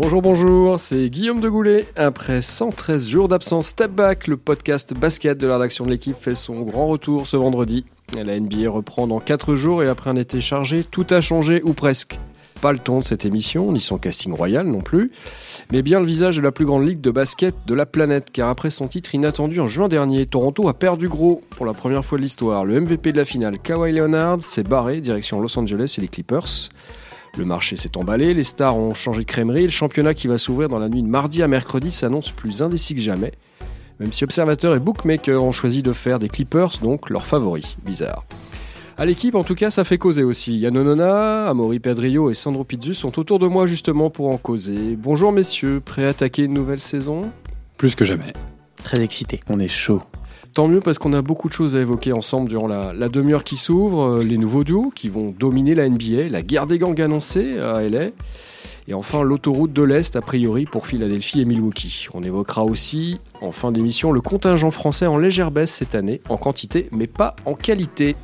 Bonjour, bonjour, c'est Guillaume de Goulet. Après 113 jours d'absence, Step Back, le podcast basket de la rédaction de l'équipe, fait son grand retour ce vendredi. La NBA reprend dans 4 jours et après un été chargé, tout a changé ou presque. Pas le ton de cette émission, ni son casting royal non plus, mais bien le visage de la plus grande ligue de basket de la planète, car après son titre inattendu en juin dernier, Toronto a perdu gros pour la première fois de l'histoire. Le MVP de la finale, Kawhi Leonard, s'est barré direction Los Angeles et les Clippers. Le marché s'est emballé, les stars ont changé de crèmerie, le championnat qui va s'ouvrir dans la nuit de mardi à mercredi s'annonce plus indécis que jamais. Même si observateurs et bookmakers ont choisi de faire des Clippers donc leurs favoris. Bizarre. À l'équipe, en tout cas, ça fait causer aussi. Yannonona, Amaury Pedrillo et Sandro Pizzu sont autour de moi justement pour en causer. Bonjour messieurs, prêts à attaquer une nouvelle saison? Plus que jamais. Très excité. On est chaud. Tant mieux parce qu'on a beaucoup de choses à évoquer ensemble durant la, demi-heure qui s'ouvre, euh, les nouveaux duos qui vont dominer la NBA, la guerre des gangs annoncée à LA, et enfin l'autoroute de l'Est a priori pour Philadelphie et Milwaukee. On évoquera aussi en fin d'émission le contingent français en légère baisse cette année, en quantité mais pas en qualité.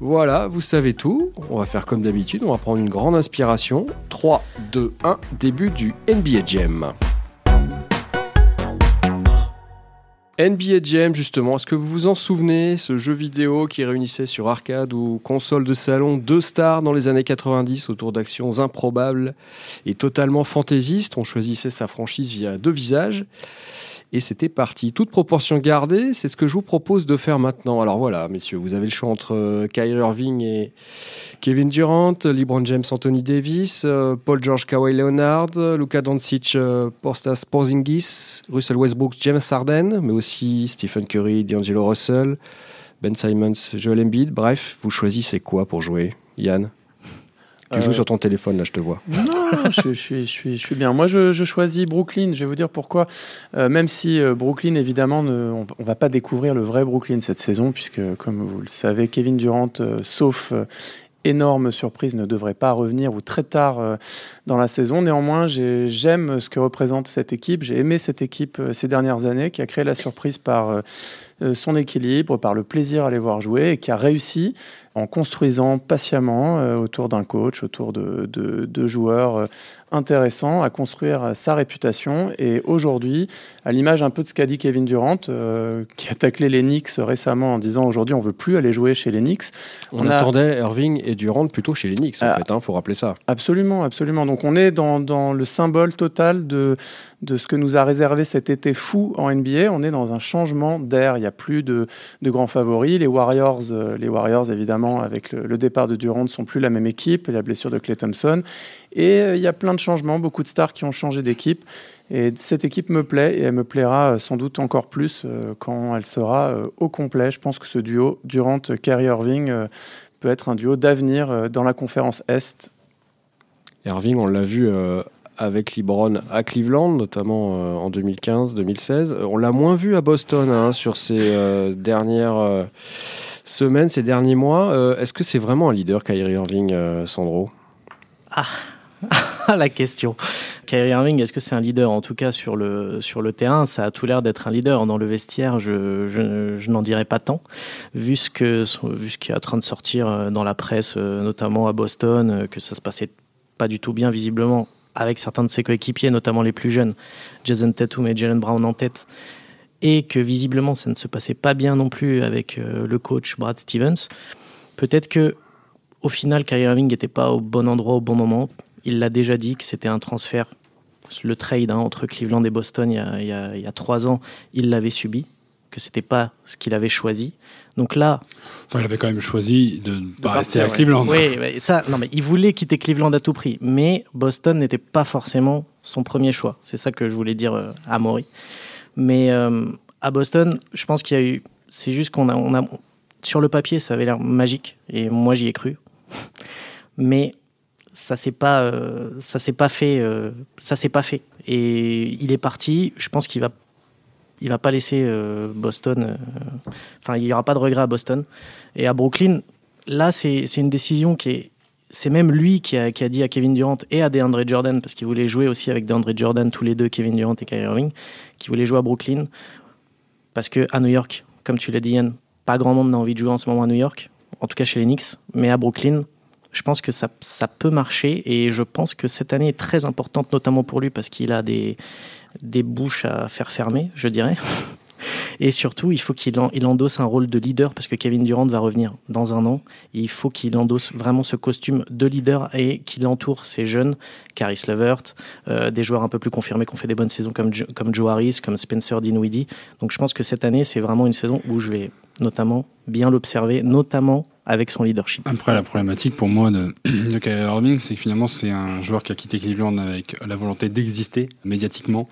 Voilà, vous savez tout. On va faire comme d'habitude, on va prendre une grande inspiration. 3, 2, 1, début du NBA Jam. NBA Jam, justement, est-ce que vous vous en souvenez, ce jeu vidéo qui réunissait sur arcade ou console de salon deux stars dans les années 90 autour d'actions improbables et totalement fantaisistes? On choisissait sa franchise via deux visages. Et c'était parti. Toute proportion gardée, c'est ce que je vous propose de faire maintenant. Alors voilà, messieurs, vous avez le choix entre euh, Kyrie Irving et Kevin Durant, LeBron James, Anthony Davis, euh, Paul George, Kawhi Leonard, Luka Doncic, euh, Postas Porzingis, Russell Westbrook, James Harden, mais aussi Stephen Curry, D'Angelo Russell, Ben Simons, Joel Embiid. Bref, vous choisissez quoi pour jouer, Yann? Tu joues euh, sur ton téléphone, là, je te vois. Non, je, suis, je, suis, bien. Moi, je, choisis Brooklyn. Je vais vous dire pourquoi. Euh, même si euh, Brooklyn, évidemment, on ne va pas découvrir le vrai Brooklyn cette saison, puisque, comme vous le savez, Kevin Durant, sauf énorme surprise, ne devrait pas revenir ou très tard dans la saison. Néanmoins, j'aime ce que représente cette équipe. J'ai aimé cette équipe ces dernières années, qui a créé la surprise par son équilibre, par le plaisir à les voir jouer et qui a réussi en construisant patiemment euh, autour d'un coach, autour de, de, joueurs euh, intéressants, à construire sa réputation. Et aujourd'hui, à l'image un peu de ce qu'a dit Kevin Durant, euh, qui a taclé les Knicks récemment en disant aujourd'hui on veut plus aller jouer chez les Knicks. On, attendait Irving et Durant plutôt chez les Knicks, en ah, fait, il hein, faut rappeler ça. Absolument, absolument. Donc on est dans, dans le symbole total de, de ce que nous a réservé cet été fou en NBA. On est dans un changement d'air. Il n'y a plus de, de, grands favoris. Les Warriors, les Warriors évidemment, avec le, départ de Durant, ne sont plus la même équipe, la blessure de Clay Thompson. Et euh, il y a plein de changements, beaucoup de stars qui ont changé d'équipe. Et cette équipe me plaît, et elle me plaira euh, sans doute encore plus euh, quand elle sera au complet. Je pense que ce duo Durant-Kerry Irving peut être un duo d'avenir dans la conférence Est. Irving, on l'a vu avec LeBron à Cleveland, notamment en 2015-2016. On l'a moins vu à Boston hein, sur ces dernières semaines, ces derniers mois. Euh, est-ce que c'est vraiment un leader, Kyrie Irving, euh, Sandro? Ah la question. Kyrie Irving, est-ce que c'est un leader? En tout cas, sur le, sur le terrain, ça a tout l'air d'être un leader. Dans le vestiaire, je, je, n'en dirais pas tant, vu ce, que, vu qui est en train de sortir euh, dans la presse, notamment à Boston, que ça se passait pas du tout bien, visiblement, avec certains de ses coéquipiers, notamment les plus jeunes, Jason Tatum et Jalen Brown en tête et que visiblement ça ne se passait pas bien non plus avec euh, le coach Brad Stevens, peut-être que au final Kyrie Irving n'était pas au bon endroit au bon moment. Il l'a déjà dit que c'était un transfert, le trade hein, entre Cleveland et Boston il y, a, il, y a, trois ans, il l'avait subi, que c'était pas ce qu'il avait choisi. Donc là, enfin, il avait quand même choisi de ne pas rester à Cleveland. Oui, ça, non, mais il voulait quitter Cleveland à tout prix, mais Boston n'était pas forcément son premier choix. C'est ça que je voulais dire euh, à Maury. Mais euh, à Boston, je pense qu'il y a eu. C'est juste qu'on a, on a. Sur le papier, ça avait l'air magique. Et moi, j'y ai cru. Mais ça s'est pas, euh, ça s'est pas fait. Euh, ça s'est pas fait. Et il est parti. Je pense qu'il va. Il va pas laisser Boston. Enfin, il y aura pas de regret à Boston. Et à Brooklyn, là, c'est une décision qui est c'est même lui qui a, dit à Kevin Durant et à DeAndre Jordan, parce qu'il voulait jouer aussi avec DeAndre Jordan, tous les deux, Kevin Durant et Kyrie Irving, qui voulait jouer à Brooklyn. Parce que à New York, comme tu l'as dit Yann, pas grand monde n'a envie de jouer en ce moment à New York, en tout cas chez les Knicks, mais à Brooklyn, Je pense que ça, ça peut marcher et je pense que cette année est très importante, notamment pour lui, parce qu'il a des, des bouches à faire fermer, je dirais. Et surtout, il faut qu'il il endosse un rôle de leader parce que Kevin Durant va revenir dans un an. il faut qu'il endosse vraiment ce costume de leader et qu'il entoure ces jeunes, Caris Levert, euh, des joueurs un peu plus confirmés qui ont fait des bonnes saisons comme, comme Joe Harris, comme Spencer Dinwiddie. Donc je pense que cette année, c'est vraiment une saison où je vais notamment bien l'observer, notamment avec son leadership. Après, la problématique pour moi de, de Kyrie Irving, c'est que finalement, c'est un joueur qui a quitté Cleveland avec la volonté d'exister médiatiquement.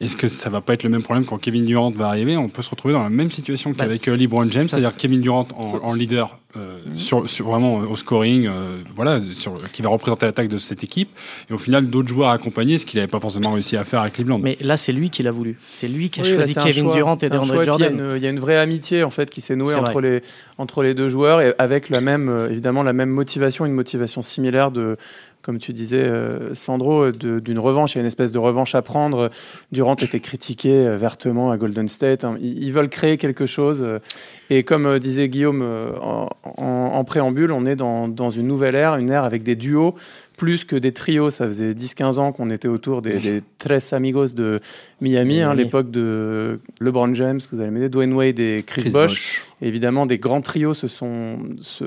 Est-ce que ça va pas être le même problème quand Kevin Durant va arriver? On peut se retrouver dans la même situation bah, qu'avec euh, LeBron James, c'est-à-dire Kevin Durant en, leader euh, mhm. sur, sur, vraiment euh, au scoring, voilà, sur, qui va représenter l'attaque de cette équipe, et au final d'autres joueurs accompagnés, ce qu'il n'avait pas forcément réussi à faire avec Cleveland. Mais là, c'est lui qui l'a voulu. C'est lui qui a choisi Kevin Durant et DeAndre Jordan. Il y, a une vraie amitié en fait qui s'est nouée entre les entre les deux joueurs et avec la même évidemment la même motivation, une motivation similaire de comme tu disais, euh, Sandro, d'une revanche. Il y a une espèce de revanche à prendre. Durant était critiqué euh, vertement à Golden State. Hein. Ils, veulent créer quelque chose. Euh, et comme disait Guillaume en, préambule, on est dans, dans, une nouvelle ère, une ère avec des duos plus que des trios. Ça faisait 10-15 ans qu'on était autour des, des Tres Amigos de Miami, hein, l'époque de LeBron James, que vous allez m'aider, Dwayne Wade et Chris, Bosh. évidemment, des grands trios se sont,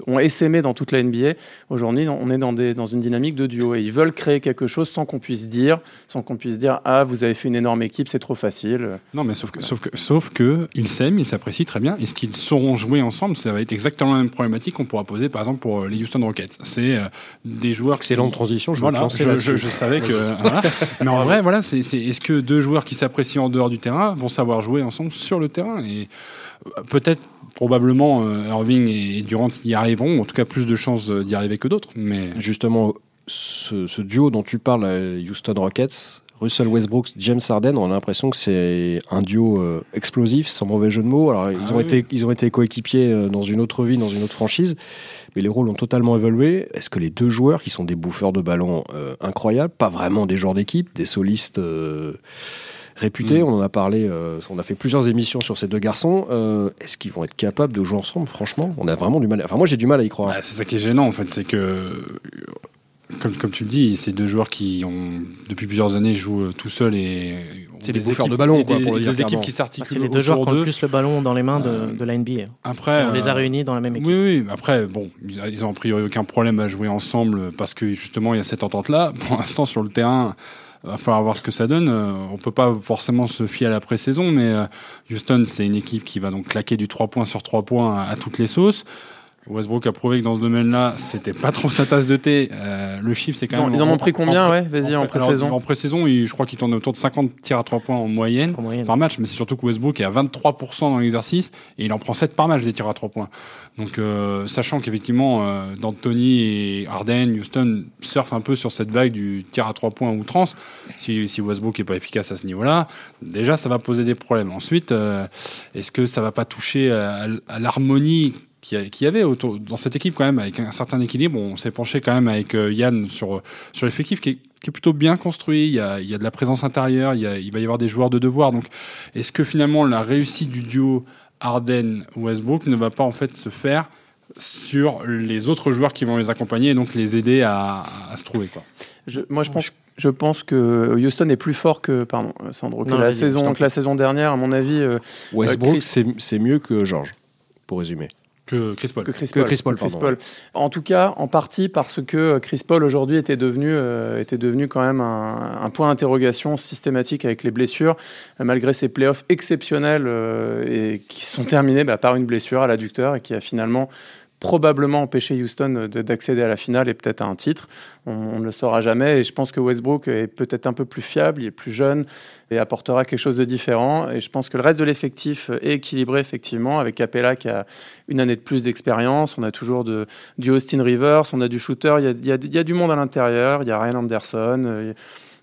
ont essaimé dans toute la NBA. Aujourd'hui, on est dans, des, dans une dynamique de duo et ils veulent créer quelque chose sans qu'on puisse dire, sans qu'on puisse dire ah vous avez fait une énorme équipe, c'est trop facile. Non, mais sauf que, sauf que, sauf que ils s'aiment, ils s'apprécient très bien. Et ce qu'ils sauront jouer ensemble, ça va être exactement la même problématique qu'on pourra poser par exemple pour les Houston Rockets. C'est euh, des joueurs excellente transition. Je voilà, je, je, savais que. Mais en vrai, voilà, c'est est-ce que deux joueurs qui s'apprécient en dehors du terrain vont savoir jouer ensemble sur le terrain et euh, peut-être probablement euh, Irving et Durant y arriveront, en tout cas plus de chances d'y arriver que d'autres. Mais justement, ce, duo dont tu parles, Houston Rockets, Russell Westbrook, James Harden, on a l'impression que c'est un duo euh, explosif, sans mauvais jeu de mots. Alors, ils, ah ont été, ils ont été coéquipiers dans une autre vie, dans une autre franchise, mais les rôles ont totalement évolué. Est-ce que les deux joueurs, qui sont des bouffeurs de ballon incroyables, pas vraiment des joueurs d'équipe, des solistes réputés. Mm. On en a parlé, euh, on a fait plusieurs émissions sur ces deux garçons. Euh, est-ce qu'ils vont être capables de jouer ensemble? Franchement, on a vraiment du mal. Enfin, moi, j'ai du mal à y croire. Bah, c'est ça qui est gênant, en fait, c'est que. Comme, comme, tu le dis, ces deux joueurs qui ont depuis plusieurs années jouent euh, tout seuls et c'est des bouffeurs de ballon, quoi, pour des équipes qui s'articulent. c'est les deux joueurs qui ont le plus le ballon dans les mains de, de la NBA. Après, on les a réunis dans la même équipe. Oui, oui. Après, bon, ils ont a priori aucun problème à jouer ensemble parce que justement il y a cette entente-là. Pour l'instant, sur le terrain, va falloir voir ce que ça donne. Euh, on peut pas forcément se fier à la pré-saison, mais euh, Houston, c'est une équipe qui va donc claquer du 3 points sur 3 points à, toutes les sauces. Westbrook a prouvé que dans ce domaine-là, c'était pas trop sa tasse de thé. Euh, le chiffre, c'est quand même. Ils en ont pris combien, ouais Vas-y, en, pré-saison. En pré-saison, je crois qu'il tourne autour de 50 tirs à 3 points en moyenne, par match, mais c'est surtout que Westbrook est à 23% dans l'exercice et il en prend 7 par match des tirs à 3 points. Donc, euh, sachant qu'effectivement, euh, D'Antoni et Harden, Houston surfent un peu sur cette vague du tir à 3 points outrance, si, si Westbrook n'est pas efficace à ce niveau-là, déjà, ça va poser des problèmes. Ensuite, euh, est-ce que ça va pas toucher à, l'harmonie qu'il y avait autour, dans cette équipe quand même, avec un certain équilibre. On s'est penché quand même avec Yann sur, sur l'effectif qui est, qui est, plutôt bien construit. Il y, a, il y a de la présence intérieure, il, y a, il va y avoir des joueurs de devoir. Donc, est-ce que finalement la réussite du duo Arden Westbrook ne va pas en fait se faire sur les autres joueurs qui vont les accompagner et donc les aider à, se trouver. Quoi? Je, moi, je pense, je pense que Houston est plus fort que, pardon, Sandro, que, la, saison, que la saison dernière, à mon avis. Euh, Westbrook, euh, c'est mieux que George, pour résumer. Que Chris Paul. Que Chris Paul. En tout cas, en partie parce que Chris Paul aujourd'hui était devenu, euh, était devenu quand même un, point d'interrogation systématique avec les blessures, malgré ses playoffs exceptionnels euh, et qui sont terminés bah, par une blessure à l'adducteur et qui a finalement probablement empêcher Houston d'accéder à la finale et peut-être à un titre. On, ne le saura jamais. Et je pense que Westbrook est peut-être un peu plus fiable, il est plus jeune et apportera quelque chose de différent. Et je pense que le reste de l'effectif est équilibré, effectivement, avec Capella qui a une année de plus d'expérience. On a toujours du Austin Rivers, on a du shooter. Il y a, il y a, du monde à l'intérieur. Il y a Ryan Anderson.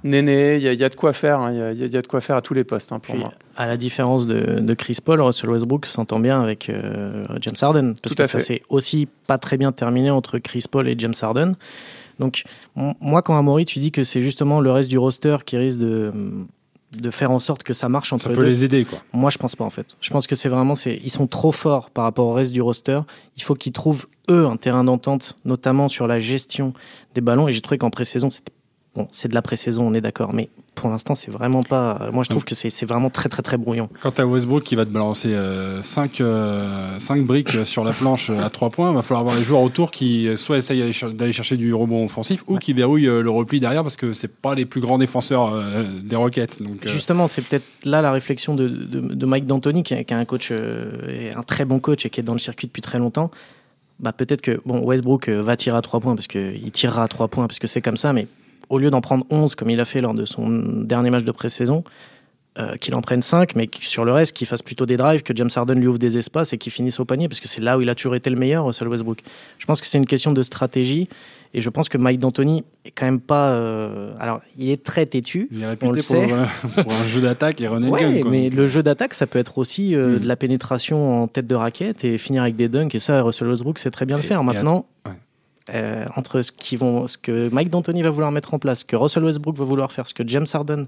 Néné, il y, a de quoi faire. Hein. Il y, a de quoi faire à tous les postes hein, pour moi. À la différence de, Chris Paul, Russell Westbrook s'entend bien avec euh, James Harden parce que ça s'est aussi pas très bien terminé entre Chris Paul et James Harden. Donc moi, quand Amaury, tu dis que c'est justement le reste du roster qui risque de de faire en sorte que ça marche entre ça peut les aider quoi. Moi je pense pas en fait. Je pense que c'est vraiment c'est ils sont trop forts par rapport au reste du roster. Il faut qu'ils trouvent eux un terrain d'entente, notamment sur la gestion des ballons. Et j'ai trouvé qu'en pré-saison c'était Bon, c'est de la pré-saison, on est d'accord, mais pour l'instant, c'est vraiment pas. Moi, je trouve que c'est vraiment très, très, très brouillon. Quand tu as Westbrook qui va te balancer 5 euh, euh, briques sur la planche à 3 points, il va falloir avoir les joueurs autour qui soit essayent d'aller chercher du rebond offensif ou qui verrouillent euh, le repli derrière parce que c'est pas les plus grands défenseurs des Rockets. Donc, Justement, c'est peut-être là la réflexion de, de, Mike D'Antoni, qui, qui, est un coach, un très bon coach et qui est dans le circuit depuis très longtemps. Bah, peut-être que bon, Westbrook va tirer à 3 points parce qu'il tirera à 3 points parce que c'est comme ça, mais au lieu d'en prendre 11 comme il a fait lors de son dernier match de pré-saison, euh, qu'il en prenne 5, mais sur le reste, qu'il fasse plutôt des drives, que James Harden lui ouvre des espaces et qu'il finisse au panier, parce que c'est là où il a toujours été le meilleur, Russell Westbrook. Je pense que c'est une question de stratégie, et je pense que Mike D'Antoni est quand même pas. Euh, alors, il est très têtu. Il est réputé on le pour, sait. pour, un jeu d'attaque et running ouais, mais le jeu d'attaque, ça peut être aussi euh, hmm. de la pénétration en tête de raquette et finir avec des dunks, et ça, Russell Westbrook sait très bien le faire. Maintenant. Euh, entre ce, qui vont, ce que Mike D'Antoni va vouloir mettre en place, ce que Russell Westbrook va vouloir faire, ce que James Harden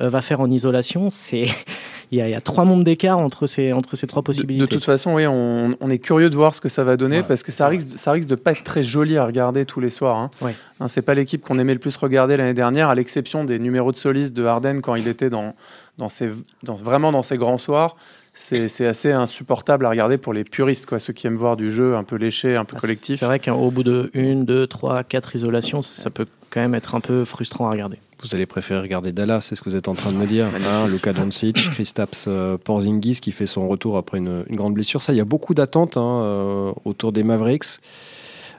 euh, va faire en isolation, c'est il y, a trois mondes d'écart entre ces, entre ces trois possibilités. De, toute façon, oui, on, est curieux de voir ce que ça va donner parce que ça risque, ça risque de pas être très joli à regarder tous les soirs. Hein. Ouais. Hein, c'est pas l'équipe qu'on aimait le plus regarder l'année dernière, à l'exception des numéros de soliste de Harden quand il était dans, dans, ses, dans vraiment dans ses grands soirs c'est assez insupportable à regarder pour les puristes, quoi, ceux qui aiment voir du jeu un peu léché, un peu ah, collectif. C'est vrai qu'au bout de une, deux, trois, quatre isolations, ça peut quand même être un peu frustrant à regarder. Vous allez préférer regarder Dallas, c'est ce que vous êtes en train de me dire. Hein, Luka Doncic, Kristaps euh, Porzingis qui fait son retour après une, grande blessure. Ça, il y a beaucoup d'attentes hein, euh, autour des Mavericks.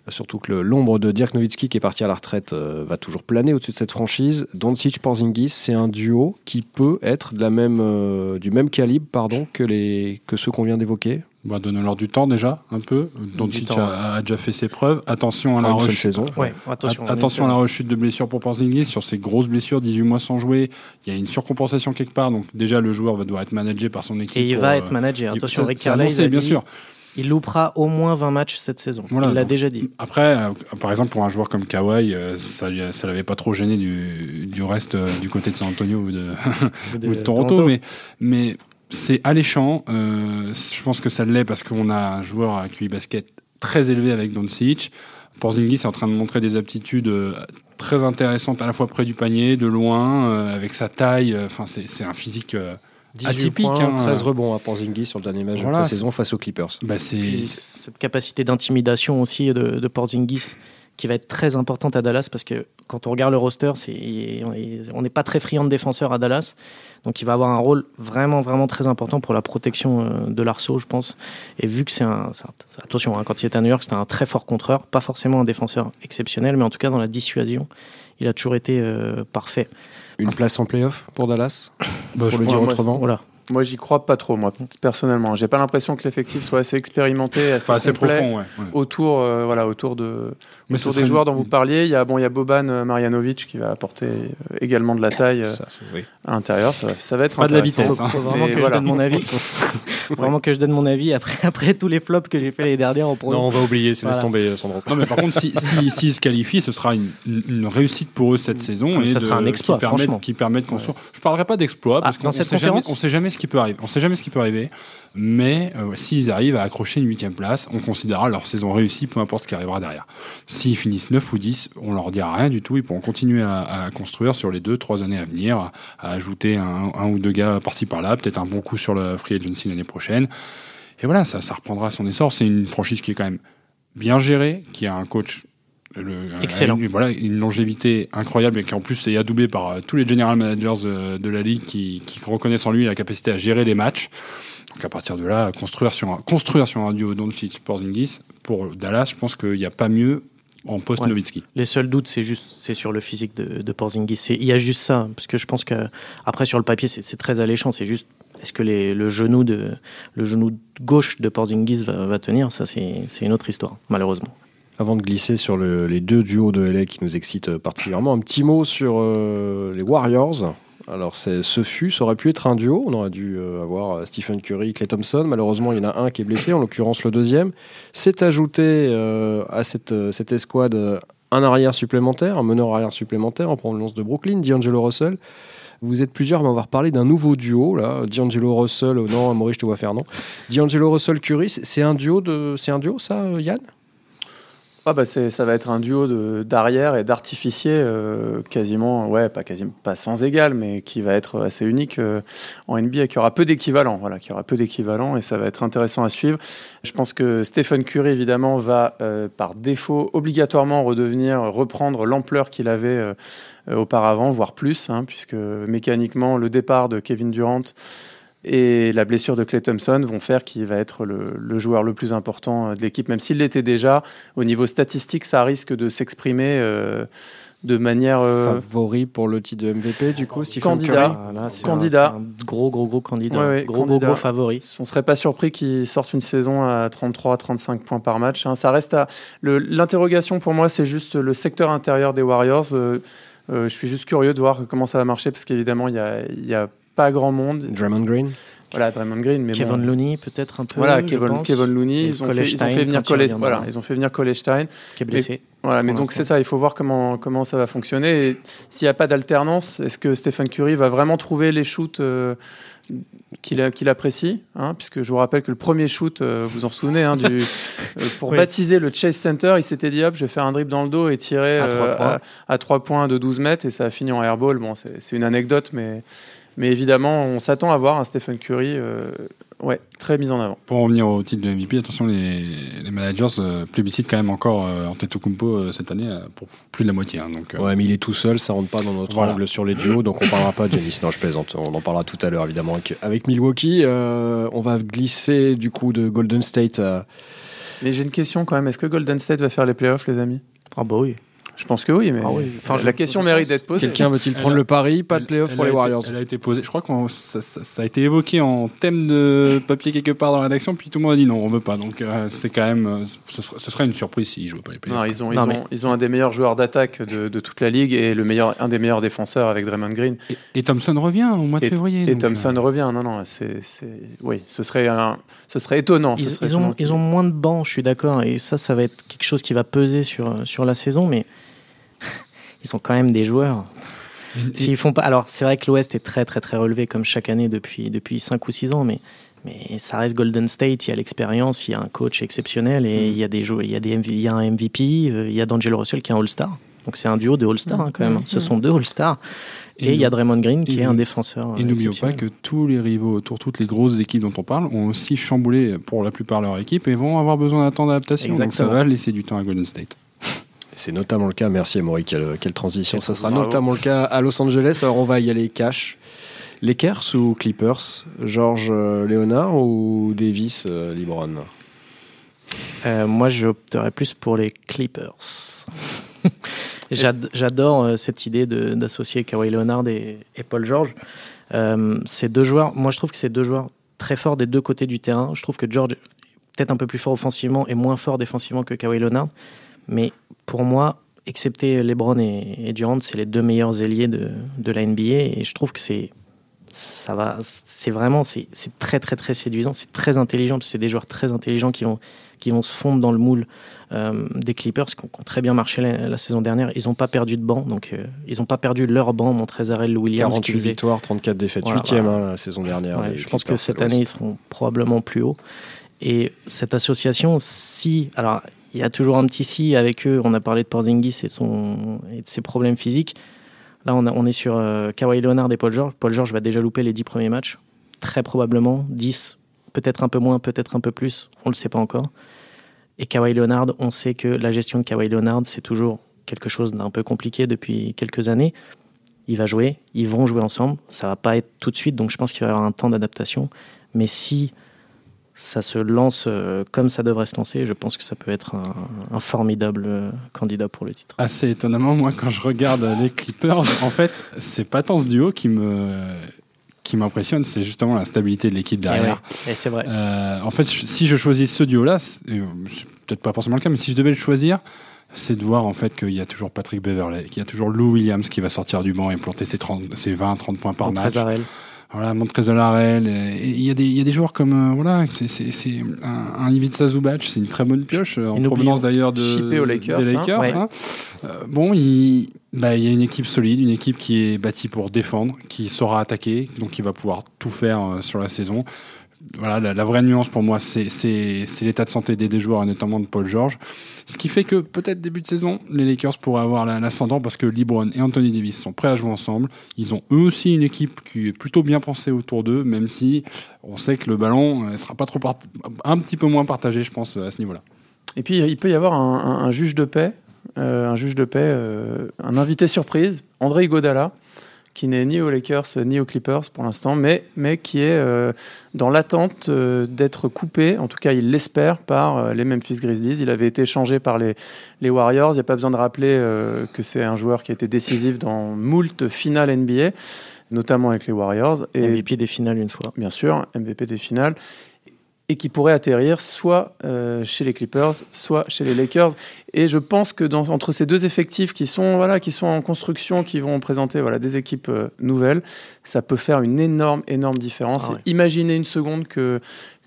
Surtout que l'ombre de Dirk Nowitzki qui est parti à la retraite euh, va toujours planer au-dessus de cette franchise. Doncic Porzingis, c'est un duo qui peut être de la même, euh, du même calibre pardon, que, les, que ceux qu'on vient d'évoquer. Bah, Donnons-leur du temps déjà, un peu. Doncic a, déjà fait ses preuves. Attention à la rechute. attention, à la rechute de blessures pour Porzingis. Sur ces grosses blessures, 18 mois sans jouer, il y a une surcompensation quelque part. Donc déjà, le joueur va devoir être managé par son équipe. Et il va être managé. Attention, Rick Carlisle a bien sûr. Il loupera au moins 20 matchs cette saison. il l'a déjà dit. Après, euh, par exemple, pour un joueur comme Kawhi, euh, ça ne l'avait pas trop gêné du, du reste euh, du côté de San Antonio ou de, de, Toronto, mais, mais c'est alléchant. je pense que ça l'est parce qu'on a un joueur à QI basket très élevé avec Doncic. Porzingis est en train de montrer des aptitudes très intéressantes à la fois près du panier, de loin, avec sa taille. Enfin, c'est un physique atypique. Points, 13 hein. rebonds à Porzingis sur le dernier match de la saison face aux Clippers. Bah cette capacité d'intimidation aussi de, de, Porzingis qui va être très importante à Dallas parce que quand on regarde le roster, on n'est pas très friand de défenseurs à Dallas. Donc il va avoir un rôle vraiment, vraiment très important pour la protection euh, de l'arceau, je pense. Et vu que c'est un. attention, hein, quand il était à New York, c'était un très fort contreur. Pas forcément un défenseur exceptionnel, mais en tout cas dans la dissuasion, il a toujours été euh, parfait. Une place en playoff pour Dallas bah, Pour le dire autrement voilà. Moi, j'y crois pas trop, moi, personnellement. J'ai pas l'impression que l'effectif soit assez expérimenté, assez, assez profond, autour, euh, voilà, autour de, autour des joueurs dont vous parliez. Il y a, bon, il y a Boban euh, Marjanovic qui va apporter euh, également de la taille à l'intérieur. Ça va, ça va être pas de la vitesse. Hein. Faut, vraiment que je donne mon avis. vraiment que je donne mon avis après, après tous les flops que j'ai fait les dernières. On Non, on va oublier. Laisse tomber, Sandro. Non, mais par contre, s'ils si, si, se qualifient, ce sera une, une, réussite pour eux cette saison. et ça sera un exploit, qui permet, qui permet de construire. Je parlerai pas d'exploit ah, parce qu'on ne sait jamais ce qui peut arriver. On sait jamais ce qui peut arriver, mais euh, s'ils arrivent à accrocher une huitième place, on considérera leur saison réussie, peu importe ce qui arrivera derrière. S'ils finissent 9 ou 10, on leur dira rien du tout, ils pourront continuer à, construire sur les deux, trois années à venir, à ajouter un, ou deux gars par-ci par-là, peut-être un bon coup sur le free agency l'année prochaine. Et voilà, ça, ça reprendra son essor. C'est une franchise qui est quand même bien gérée, qui a un coach Excellent. Une, voilà, une longévité incroyable et qui en plus est adoubée par euh, tous les general managers euh, de la ligue qui, qui, reconnaissent en lui la capacité à gérer les matchs. Donc à partir de là, construire sur un, construire sur un duo Doncic Porzingis pour Dallas, je pense qu'il n'y a pas mieux en post Nowitzki. Les seuls doutes, c'est juste c'est sur le physique de, de Porzingis. Il y a juste ça, parce que je pense que après sur le papier c'est très alléchant. C'est juste est-ce que les, le genou de le genou gauche de Porzingis va, va tenir? Ça c'est une autre histoire, malheureusement. Avant de glisser sur les deux duos de LA qui nous excitent particulièrement, un petit mot sur euh, les Warriors. Alors, ce fut, ça aurait pu être un duo. On aurait dû euh, avoir euh, Stephen Curry, Clay Thompson. Malheureusement, il y en a un qui est blessé, en l'occurrence le deuxième. C'est ajouté à cette, cette escouade un arrière supplémentaire, un meneur arrière supplémentaire en provenance de Brooklyn, D'Angelo Russell. Vous êtes plusieurs à m'avoir parlé d'un nouveau duo, là. D'Angelo Russell, oh non, Maurice, je te vois faire non. D'Angelo Russell Curie, c'est un duo de, un duo ça, Yann? Ah bah ça va être un duo d'arrière et d'artificier euh, quasiment, ouais, pas quasiment, pas sans égal, mais qui va être assez unique euh, en NBA, qui aura peu d'équivalents, voilà, qui aura peu d'équivalents et ça va être intéressant à suivre. Je pense que Stephen Curry évidemment va euh, par défaut obligatoirement redevenir, reprendre l'ampleur qu'il avait auparavant, voire plus, hein, puisque mécaniquement le départ de Kevin Durant et la blessure de Clay Thompson vont faire qu'il va être le, joueur le plus important de l'équipe, même s'il l'était déjà. Au niveau statistique, ça risque de s'exprimer euh, de manière euh, favori pour le titre de MVP du coup Stephen candidat. Ah, candidat. un, gros gros gros candidat. Gros, gros gros favori. On serait pas surpris qu'il sorte une saison à 33 35 points par match hein. ça reste à l'interrogation pour moi c'est juste le secteur intérieur des Warriors. Euh, je suis juste curieux de voir comment ça va marcher parce qu'évidemment il y a, y a pas grand monde. Draymond Green voilà, Draymond Green. Mais Kevin Looney, peut-être un peu. Voilà, Kevin, Kevin Looney. Ils ont, fait, ils ont, fait, venir Cole, voilà, ils ont fait venir Cole Stein. Qui est blessé. voilà, mais donc c'est ça, il faut voir comment, comment ça va fonctionner. S'il n'y a pas d'alternance, est-ce que Stephen Curry va vraiment trouver les shoots euh, qu'il apprécie hein, Puisque je vous rappelle que le premier shoot, euh, vous en souvenez, hein, du, euh, pour baptiser le Chase Center, il s'était dit hop, je vais faire un dribble dans le dos et tirer à 3 points de 12 mètres et ça a fini en airball. Bon, c'est une anecdote, mais mais évidemment, on s'attend à voir un Stephen Curry euh, ouais, très mis en avant. Pour revenir au titre de MVP, attention, les, les managers euh, plébiscitent quand même encore euh, Antetokounmpo euh, cette année pour plus de la moitié. Hein, donc, ouais, mais il est tout seul, ça rentre pas dans notre angle sur les duos, donc on parlera pas de Janis. Non, je plaisante. On en parlera tout à l'heure, évidemment, avec, Milwaukee. on va glisser du coup de Golden State. Mais j'ai une question quand même. Est-ce que Golden State va faire les playoffs, les amis? Ah bah oui. Je pense que oui, mais ah Enfin, la question mérite d'être posée. Quelqu'un veut-il prendre le pari Pas de playoff pour les Warriors. elle a été posée. Je crois que ça, a été évoqué en thème de papier quelque part dans la rédaction, puis tout le monde a dit non, on veut pas. Donc euh, c'est quand même, euh, ce serait, une surprise s'ils jouent pas les playoffs. Non, ils ont, ils, ont, ils ont un des meilleurs joueurs d'attaque de, toute la ligue et le meilleur, un des meilleurs défenseurs avec Draymond Green. Et, Thompson revient au mois de février. Et Thompson euh, revient. Non, non, c'est, oui, ce serait un, ce serait étonnant. Ils, ont, ils ont moins de bancs, je suis d'accord, et ça, ça va être quelque chose qui va peser sur sur la saison, mais ils sont quand même des joueurs. S'ils font pas, alors c'est vrai que l'Ouest est très très très relevé comme chaque année depuis depuis 5 ou 6 ans, mais mais ça reste Golden State. Il y a l'expérience, il y a un coach exceptionnel et il y a des joueurs, il y a des il y a un MVP, euh, il y a D'Angelo Russell qui est un All-Star. Donc c'est un duo de All-Star hein, quand même. Ce sont deux All-Stars. Et, il y a Draymond Green qui est un défenseur. Et n'oublions pas que tous les rivaux autour, toutes les grosses équipes dont on parle, ont aussi chamboulé pour la plupart leur équipe et vont avoir besoin d'un temps d'adaptation. Donc ça va laisser du temps à Golden State. C'est notamment le cas, merci Amaury, quelle, quelle transition. Ça sera notamment le cas à Los Angeles. Alors on va y aller cash. Lakers ou Clippers? George euh, Leonard ou Davis euh, LeBron? Euh, Moi, j'opterais plus pour les Clippers. J'adore euh, cette idée d'associer Kawhi Leonard et, et Paul George. ces deux joueurs, moi je trouve que c'est deux joueurs très forts des deux côtés du terrain. Je trouve que George peut-être un peu plus fort offensivement et moins fort défensivement que Kawhi Leonard. Mais pour moi, excepté LeBron et, Durant, c'est les deux meilleurs ailiers de, de, la NBA. Et je trouve que c'est ça va, c'est vraiment, c'est très très très séduisant, c'est très intelligent. C'est des joueurs très intelligents qui vont qui vont se fondre dans le moule euh, des Clippers, qui ont, très bien marché la, saison dernière. Ils n'ont pas perdu de banc, donc euh, ils n'ont pas perdu leur banc, Montrezarel, Williams. 48 victoires, 34 défaites, 8 e hein, la saison dernière. je pense que cette année, ils seront probablement plus hauts. Et cette association, si. Alors, il y a toujours un petit si avec eux. On a parlé de Porzingis et, de ses problèmes physiques. Là, on, on est sur euh, Kawhi Leonard et Paul George. Paul George va déjà louper les 10 premiers matchs. Très probablement. 10, peut-être un peu moins, peut-être un peu plus. On ne le sait pas encore. Et Kawhi Leonard, on sait que la gestion de Kawhi Leonard, c'est toujours quelque chose d'un peu compliqué depuis quelques années. Il va jouer, ils vont jouer ensemble. Ça va pas être tout de suite, donc je pense qu'il va y avoir un temps d'adaptation. Mais si ça se lance euh, comme ça devrait se lancer. Je pense que ça peut être un, formidable euh, candidat pour le titre. Assez étonnamment, moi, quand je regarde les Clippers, en fait, c'est pas tant ce duo qui me qui m'impressionne, c'est justement la stabilité de l'équipe derrière. Et, c'est vrai. Euh, en fait, si je choisis ce duo-là, c'est peut-être pas forcément le cas, mais si je devais le choisir, c'est de voir en fait qu'il y a toujours Patrick Beverley, qu'il y a toujours Lou Williams qui va sortir du banc et planter ses, 30, ses 20-30 points par match voilà, Montrezl Il y, a des, il y a des joueurs comme euh, voilà, c'est un, un Ivica Zubac, c'est une très bonne pioche euh, en provenance d'ailleurs de aux Lakers, des Lakers. Hein. Euh, bon, il bah, y a une équipe solide, une équipe qui est bâtie pour défendre, qui saura attaquer, donc qui va pouvoir tout faire euh, sur la saison. Voilà, la, vraie nuance pour moi, c'est l'état de santé des, des joueurs, notamment de Paul George. Ce qui fait que peut-être début de saison, les Lakers pourraient avoir l'ascendant parce que LeBron et Anthony Davis sont prêts à jouer ensemble. Ils ont eux aussi une équipe qui est plutôt bien pensée autour d'eux, même si on sait que le ballon ne euh, sera pas trop un petit peu moins partagé, je pense, à ce niveau-là. Et puis il peut y avoir un, juge de paix euh, un juge de paix, euh, un invité surprise, André Godala, qui n'est ni aux Lakers ni aux Clippers pour l'instant, mais, mais qui est euh, dans l'attente d'être coupé, en tout cas il l'espère, par les Memphis Grizzlies. Il avait été échangé par les, les Warriors, il n'y a pas besoin de rappeler que c'est un joueur qui a été décisif dans moult finales NBA, notamment avec les Warriors. Et MVP des finales une fois. Bien sûr, MVP des finales et qui pourrait atterrir soit euh, chez les Clippers, soit chez les Lakers. Et je pense que dans, entre ces deux effectifs qui sont, voilà, qui sont en construction, qui vont présenter voilà, des équipes euh, nouvelles, ça peut faire une énorme, énorme différence. Ah imaginez une seconde que,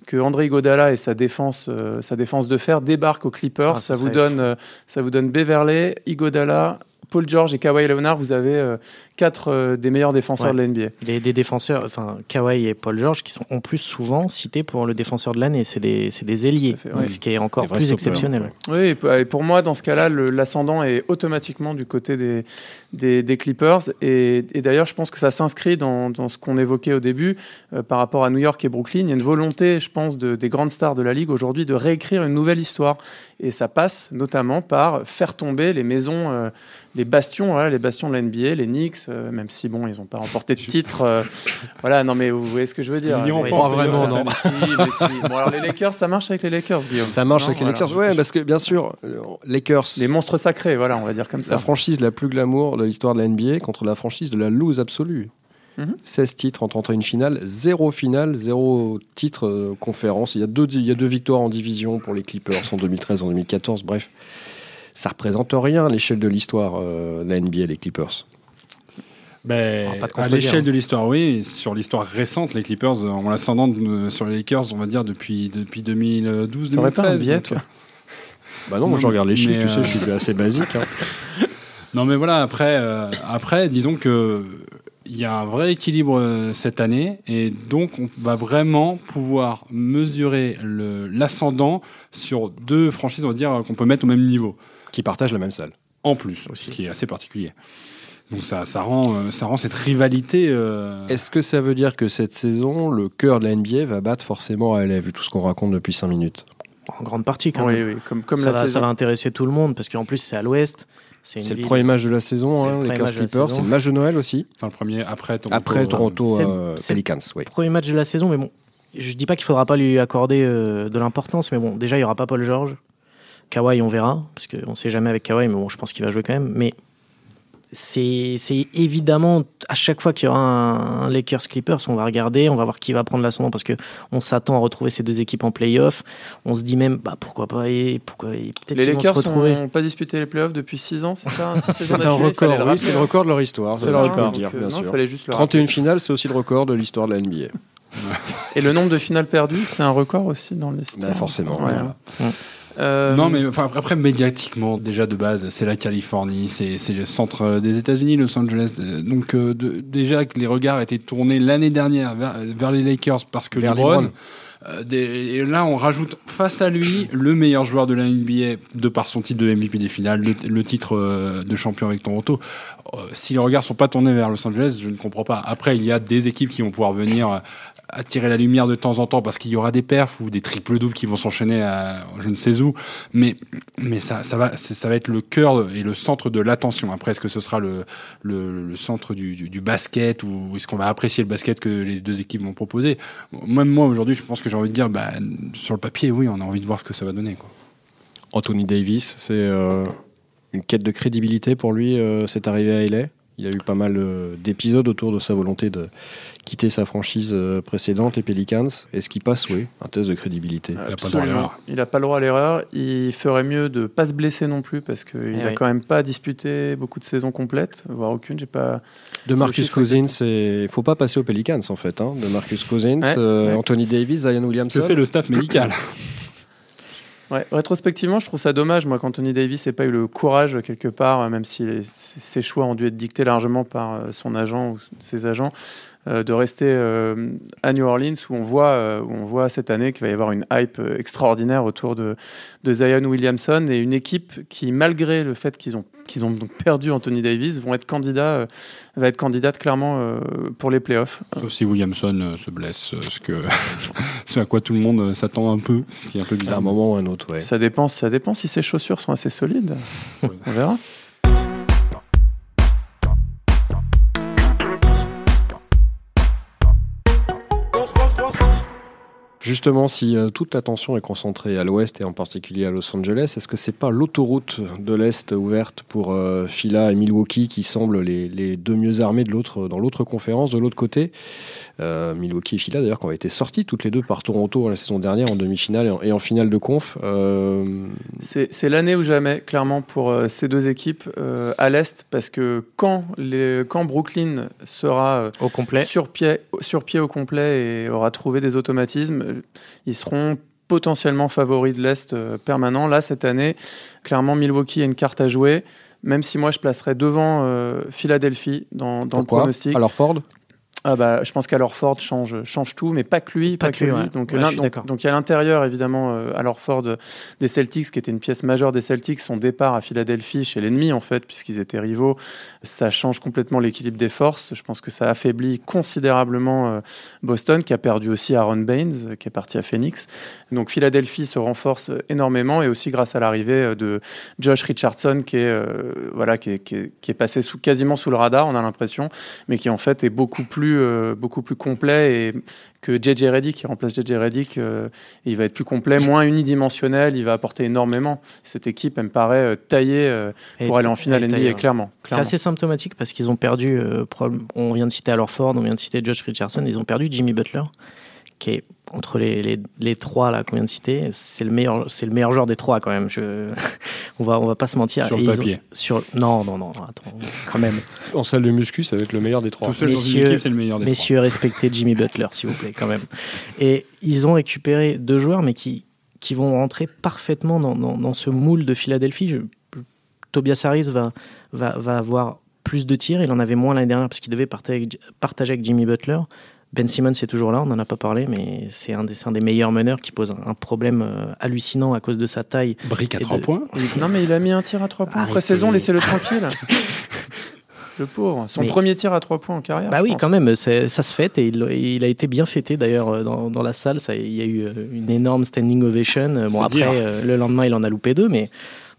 que André Godala et sa défense, euh, sa défense de fer débarquent aux Clippers. Ah, ça, vous donne, ça vous donne Beverley, Igodala, Paul George et Kawhi Leonard, vous avez euh, quatre euh, des meilleurs défenseurs de la NBA. Des, des, défenseurs, enfin Kawhi et Paul George, qui sont en plus souvent cités pour le défenseur de l'année. C'est des, des, ailiers, ce qui est encore plus exceptionnel. Oui, et pour moi, dans ce cas-là, l'ascendant est automatiquement du côté des, des, Clippers. Et, d'ailleurs, je pense que ça s'inscrit dans, dans, ce qu'on évoquait au début euh, par rapport à New York et Brooklyn. Il y a une volonté, je pense, de, des grandes stars de la Ligue aujourd'hui de réécrire une nouvelle histoire. Et ça passe notamment par faire tomber les maisons, les bastions, les bastions de la NBA, les Knicks, euh, même si bon, ils n'ont pas remporté de titre. Euh, voilà, non mais vous voyez ce que je veux dire. Ils n'y pas, vraiment, non. Bon alors les Lakers, ça marche avec les Lakers, Guillaume. Ça marche avec les Lakers, ouais, parce que bien sûr, Lakers. Les monstres sacrés, voilà, on va dire comme ça. La franchise la plus glamour de l'histoire de la NBA contre la franchise de la lose absolue. 16 mhm. titres en 31 finales, 0 finale, 0 titre euh, conférence. Il y, a deux, il y a deux victoires en division pour les Clippers en 2013 en 2014. Bref, ça représente rien à l'échelle de l'histoire de la NBA, les Clippers. Ben, à l'échelle de l'histoire, oui. Sur l'histoire récente, les Clippers ont l'ascendant sur les Lakers, on va dire, depuis, depuis 2012 2013 pas un toi Bah non, moi je regarde les chiffres, tu sais, je suis assez basique. Hein. non, mais voilà, après, euh, après disons que il y a un vrai équilibre euh, cette année et donc on va vraiment pouvoir mesurer l'ascendant sur deux franchises, on va dire, qu'on peut mettre au même niveau. Qui partagent la même salle. En plus, aussi. qui est assez particulier. Donc ça, ça, rend, euh, ça rend cette rivalité. Euh, Est-ce que ça veut dire que cette saison, le cœur de la NBA va battre forcément à LA, vu tout ce qu'on raconte depuis 5 minutes? En grande partie, quand même. Oui, comme, comme ça, va, ça va intéresser tout le monde, parce qu'en plus, c'est à l'ouest. C'est le premier match de la saison, hein, les Clippers. C'est le match de Noël aussi. Enfin, le premier après Toronto. Après Toronto, euh, Pelicans, oui. Premier match de la saison, mais bon, je dis pas qu'il faudra pas lui accorder de l'importance, mais bon, déjà, il y aura pas Paul George. Kawhi, on verra, parce qu'on sait jamais avec Kawhi, mais bon, je pense qu'il va jouer quand même. Mais c'est évidemment à chaque fois qu'il y aura un, Lakers Clippers, on va regarder, on va voir qui va prendre l'ascendant parce que on s'attend à retrouver ces deux équipes en playoff. On se dit même bah pourquoi pas et pourquoi peut-être les Lakers n'ont pas disputé les playoffs depuis 6 ans, c'est ça C'est un record, oui, c'est le record de leur histoire. C'est le record, dire, bien sûr. 31 finales, c'est aussi le record de l'histoire de la NBA. et le nombre de finales perdues, c'est un record aussi dans l'histoire. Bah, forcément. Euh, non, mais après, médiatiquement, déjà de base, c'est la Californie, c'est le centre des États-Unis, Los Angeles. Euh, donc, euh, déjà que les regards étaient tournés l'année dernière vers, les Lakers parce que vers LeBron. et là, on rajoute face à lui le meilleur joueur de la NBA de par son titre de MVP des finales, le, titre de champion avec Toronto. si les regards sont pas tournés vers Los Angeles, je ne comprends pas. Après, il y a des équipes qui vont pouvoir venir attirer la lumière de temps en temps parce qu'il y aura des perfs ou des triples doubles qui vont s'enchaîner à je ne sais où. Mais mais ça ça va ça va être le cœur et le centre de l'attention. Après est-ce que ce sera le le, centre du, du, basket ou est-ce qu'on va apprécier le basket que les deux équipes vont proposer? Même moi aujourd'hui je pense que j'ai envie de dire bah, sur le papier oui on a envie de voir ce que ça va donner quoi. Anthony Davis c'est euh, une quête de crédibilité pour lui euh, c'est arrivé à LA il y a eu pas mal euh, d'épisodes autour de sa volonté de quitter sa franchise euh, précédente, les Pelicans. Est-ce qu'il passe, oui, un test de crédibilité Il n'a pas le droit à l'erreur. Il ferait mieux de ne pas se blesser non plus parce qu'il n'a eh quand même pas disputé beaucoup de saisons complètes, voire aucune. J'ai pas. De Marcus Cousins, il faut pas passer aux Pelicans en fait. Hein. De Marcus Cousins, euh, Anthony Davis, Zion Williamson. Je fais le staff médical. Ouais, rétrospectivement, je trouve ça dommage, moi, qu'Anthony Davis n'ait pas eu le courage, quelque part, même si ses choix ont dû être dictés largement par son agent ou ses agents, euh, de rester euh, à New Orleans où on voit, euh, où on voit cette année qu'il va y avoir une hype extraordinaire autour de, de Zion Williamson et une équipe qui, malgré le fait qu'ils ont, qu'ils ont donc perdu Anthony Davis, vont être candidats, va être candidate clairement pour les playoffs. Sauf si Williamson se blesse, ce, que ce à quoi tout le monde s'attend un peu, qui est un peu bizarre. À un moment ou un autre, ouais. Ça dépend, ça dépend si ses chaussures sont assez solides. on verra. Justement, si euh, toute l'attention est concentrée à l'ouest et en particulier à Los Angeles, est-ce que c'est pas l'autoroute de l'est ouverte pour euh, Phila et Milwaukee qui semblent les, deux mieux armés de l'autre dans l'autre conférence de l'autre côté? Euh, Milwaukee et Phila d'ailleurs qui ont été sortis toutes les deux par Toronto la saison dernière en demi-finale et en, finale de conf. C'est l'année ou jamais clairement pour ces deux équipes à l'est parce que quand, les, quand Brooklyn sera au complet. Sur, pied, sur pied au complet et aura trouvé des automatismes ils seront potentiellement favoris de l'Est euh, permanent. Là, cette année, clairement, Milwaukee a une carte à jouer, même si moi, je placerais devant euh, Philadelphie dans, dans le pronostic. Alors Ford? Ah bah, je pense qu'Alorford change, change tout, mais pas que lui. Pas, que lui. Donc, donc, il y a l'intérieur, évidemment, euh, Ford des Celtics, qui était une pièce majeure des Celtics. Son départ à Philadelphie chez l'ennemi, en fait, puisqu'ils étaient rivaux, ça change complètement l'équilibre des forces. Je pense que ça affaiblit considérablement euh, Boston, qui a perdu aussi Aaron Baines, qui est parti à Phoenix. Donc Philadelphie se renforce énormément, et aussi grâce à l'arrivée euh, de Josh Richardson, qui est, euh, voilà, qui est, qui est, qui est passé sous, quasiment sous le radar, on a l'impression, mais qui en fait est beaucoup plus euh, beaucoup plus complet et que JJ Reddick qui remplace JJ Reddick, euh, il va être plus complet, moins unidimensionnel, il va apporter énormément. Cette équipe, elle me paraît euh, taillée pour aller en finale NBA, clairement. C'est assez symptomatique parce qu'ils ont perdu, on vient de citer alors Ford, on vient de citer Josh Richardson, ils ont perdu Jimmy Butler, qui est entre les, les, les, trois là qu'on vient de citer, c'est le meilleur, c'est le meilleur joueur des trois quand même. Je, on va, on va pas se mentir. Sur le papier. sur, non, non, non, attends, quand même. En salle de muscu, ça va être le meilleur des trois. Tout seul messieurs, c'est le meilleur des messieurs, respectez Jimmy Butler, s'il vous plaît, quand même. Et ils ont récupéré deux joueurs, mais qui, qui vont rentrer parfaitement dans, dans, dans ce moule de Philadelphie. Tobias Harris va, va, va avoir plus de tirs. Il en avait moins l'année dernière parce qu'il devait partager, partager avec Jimmy Butler. Ben Simmons est toujours là, on n'en a pas parlé, mais c'est un, des, un des meilleurs meneurs qui pose un, problème euh, hallucinant à cause de sa taille. Brique à 3 points Non, mais il a mis un tir à 3 points. Après saison, laissez-le tranquille. Le pauvre. Son premier tir à 3 points en carrière. Bah oui, quand même, ça se fête et il, a été bien fêté d'ailleurs euh, dans, dans, la salle. Ça, il y a eu euh, une énorme standing ovation. Bon, après, le lendemain, il en a loupé deux, mais,